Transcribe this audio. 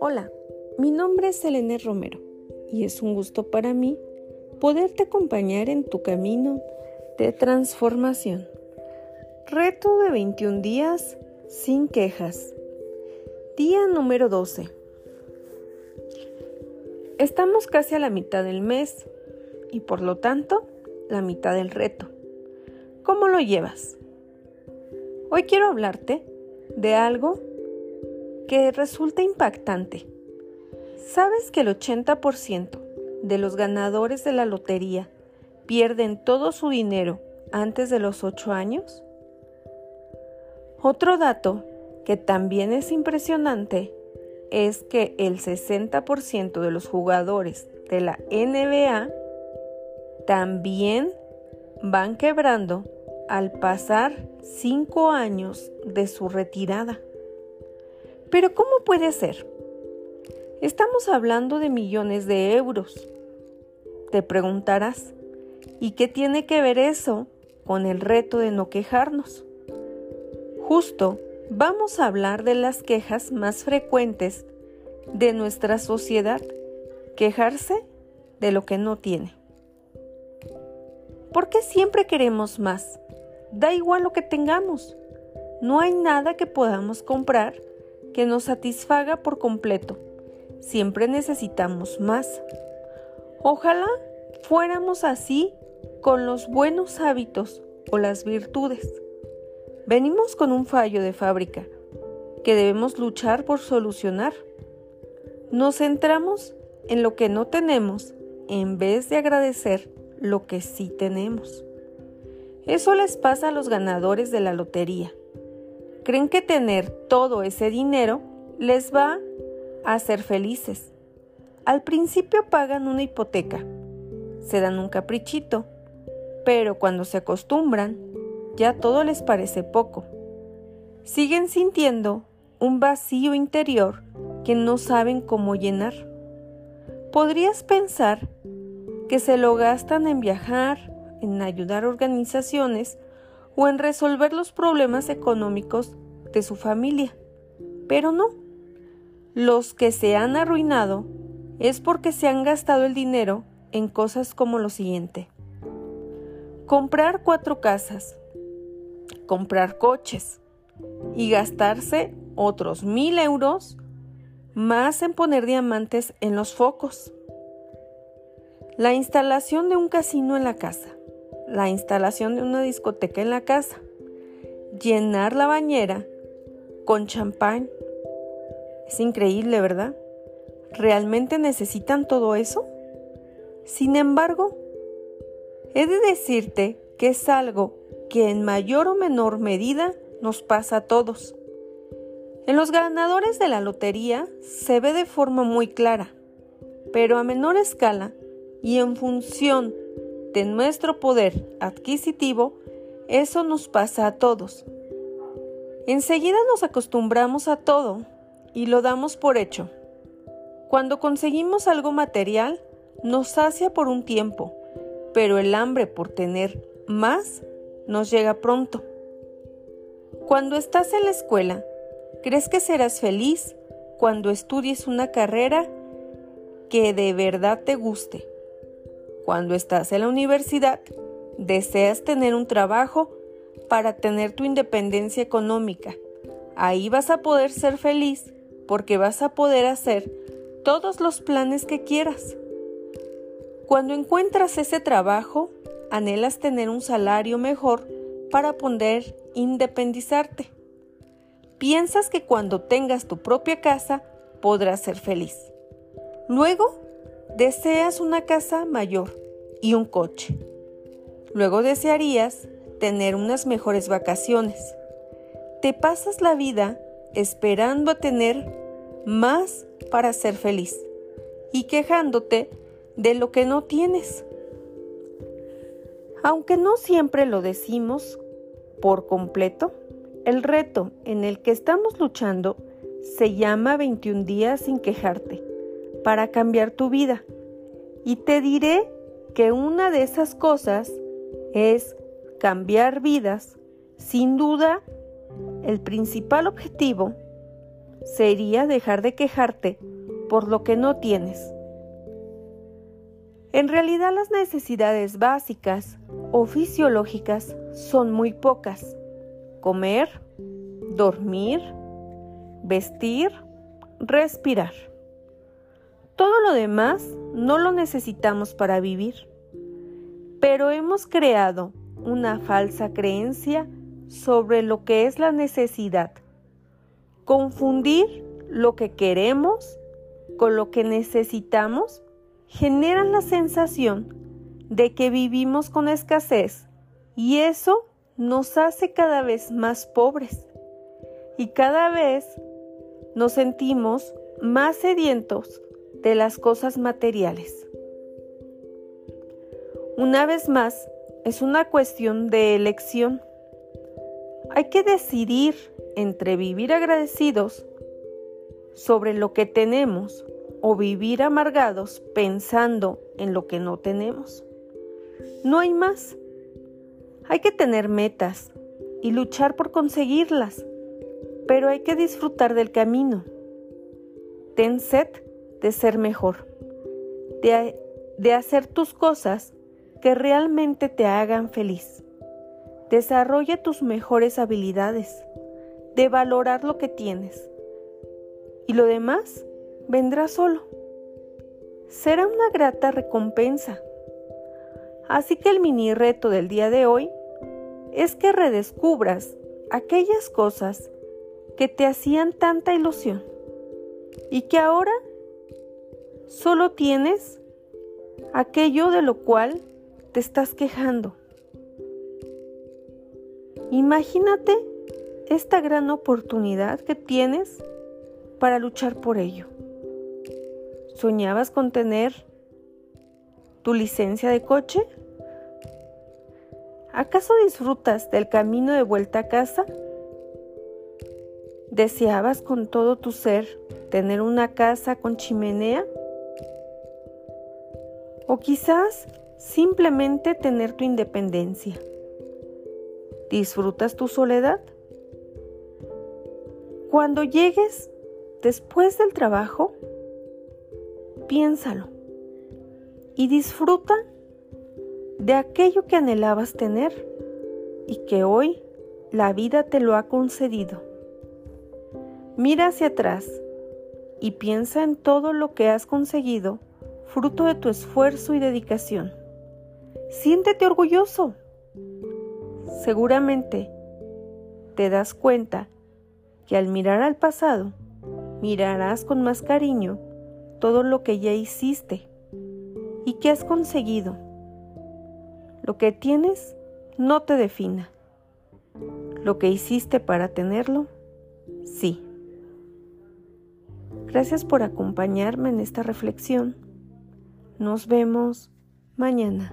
Hola, mi nombre es Selene Romero y es un gusto para mí poderte acompañar en tu camino de transformación. Reto de 21 días sin quejas. Día número 12. Estamos casi a la mitad del mes y por lo tanto la mitad del reto. ¿Cómo lo llevas? Hoy quiero hablarte de algo que resulta impactante. ¿Sabes que el 80% de los ganadores de la lotería pierden todo su dinero antes de los 8 años? Otro dato que también es impresionante es que el 60% de los jugadores de la NBA también van quebrando al pasar 5 años de su retirada. Pero ¿cómo puede ser? Estamos hablando de millones de euros. Te preguntarás, ¿y qué tiene que ver eso con el reto de no quejarnos? Justo vamos a hablar de las quejas más frecuentes de nuestra sociedad, quejarse de lo que no tiene. ¿Por qué siempre queremos más? Da igual lo que tengamos. No hay nada que podamos comprar que nos satisfaga por completo. Siempre necesitamos más. Ojalá fuéramos así con los buenos hábitos o las virtudes. Venimos con un fallo de fábrica que debemos luchar por solucionar. Nos centramos en lo que no tenemos en vez de agradecer lo que sí tenemos. Eso les pasa a los ganadores de la lotería. Creen que tener todo ese dinero les va a hacer felices. Al principio pagan una hipoteca, se dan un caprichito, pero cuando se acostumbran ya todo les parece poco. Siguen sintiendo un vacío interior que no saben cómo llenar. Podrías pensar que se lo gastan en viajar, en ayudar organizaciones o en resolver los problemas económicos de su familia. Pero no. Los que se han arruinado es porque se han gastado el dinero en cosas como lo siguiente. Comprar cuatro casas, comprar coches y gastarse otros mil euros más en poner diamantes en los focos. La instalación de un casino en la casa, la instalación de una discoteca en la casa, llenar la bañera con champán. Es increíble, ¿verdad? ¿Realmente necesitan todo eso? Sin embargo, he de decirte que es algo que en mayor o menor medida nos pasa a todos. En los ganadores de la lotería se ve de forma muy clara, pero a menor escala y en función de nuestro poder adquisitivo, eso nos pasa a todos. Enseguida nos acostumbramos a todo y lo damos por hecho. Cuando conseguimos algo material, nos sacia por un tiempo, pero el hambre por tener más nos llega pronto. Cuando estás en la escuela, crees que serás feliz cuando estudies una carrera que de verdad te guste. Cuando estás en la universidad, deseas tener un trabajo para tener tu independencia económica. Ahí vas a poder ser feliz porque vas a poder hacer todos los planes que quieras. Cuando encuentras ese trabajo, anhelas tener un salario mejor para poder independizarte. Piensas que cuando tengas tu propia casa podrás ser feliz. Luego, deseas una casa mayor y un coche. Luego desearías tener unas mejores vacaciones. Te pasas la vida esperando a tener más para ser feliz y quejándote de lo que no tienes. Aunque no siempre lo decimos por completo, el reto en el que estamos luchando se llama 21 días sin quejarte para cambiar tu vida. Y te diré que una de esas cosas es cambiar vidas. Sin duda, el principal objetivo sería dejar de quejarte por lo que no tienes. En realidad las necesidades básicas o fisiológicas son muy pocas. Comer, dormir, vestir, respirar. Todo lo demás no lo necesitamos para vivir, pero hemos creado una falsa creencia sobre lo que es la necesidad. Confundir lo que queremos con lo que necesitamos genera la sensación de que vivimos con escasez y eso nos hace cada vez más pobres y cada vez nos sentimos más sedientos de las cosas materiales. Una vez más, es una cuestión de elección. Hay que decidir entre vivir agradecidos sobre lo que tenemos o vivir amargados pensando en lo que no tenemos. No hay más. Hay que tener metas y luchar por conseguirlas, pero hay que disfrutar del camino. Ten sed de ser mejor, de, de hacer tus cosas que realmente te hagan feliz. Desarrolla tus mejores habilidades, de valorar lo que tienes. Y lo demás vendrá solo. Será una grata recompensa. Así que el mini reto del día de hoy es que redescubras aquellas cosas que te hacían tanta ilusión y que ahora solo tienes aquello de lo cual te estás quejando. Imagínate esta gran oportunidad que tienes para luchar por ello. ¿Soñabas con tener tu licencia de coche? ¿Acaso disfrutas del camino de vuelta a casa? ¿Deseabas con todo tu ser tener una casa con chimenea? ¿O quizás simplemente tener tu independencia? ¿Disfrutas tu soledad? Cuando llegues después del trabajo, piénsalo y disfruta de aquello que anhelabas tener y que hoy la vida te lo ha concedido. Mira hacia atrás y piensa en todo lo que has conseguido fruto de tu esfuerzo y dedicación. Siéntete orgulloso. Seguramente te das cuenta que al mirar al pasado, mirarás con más cariño todo lo que ya hiciste y que has conseguido. Lo que tienes no te defina. Lo que hiciste para tenerlo, sí. Gracias por acompañarme en esta reflexión. Nos vemos mañana.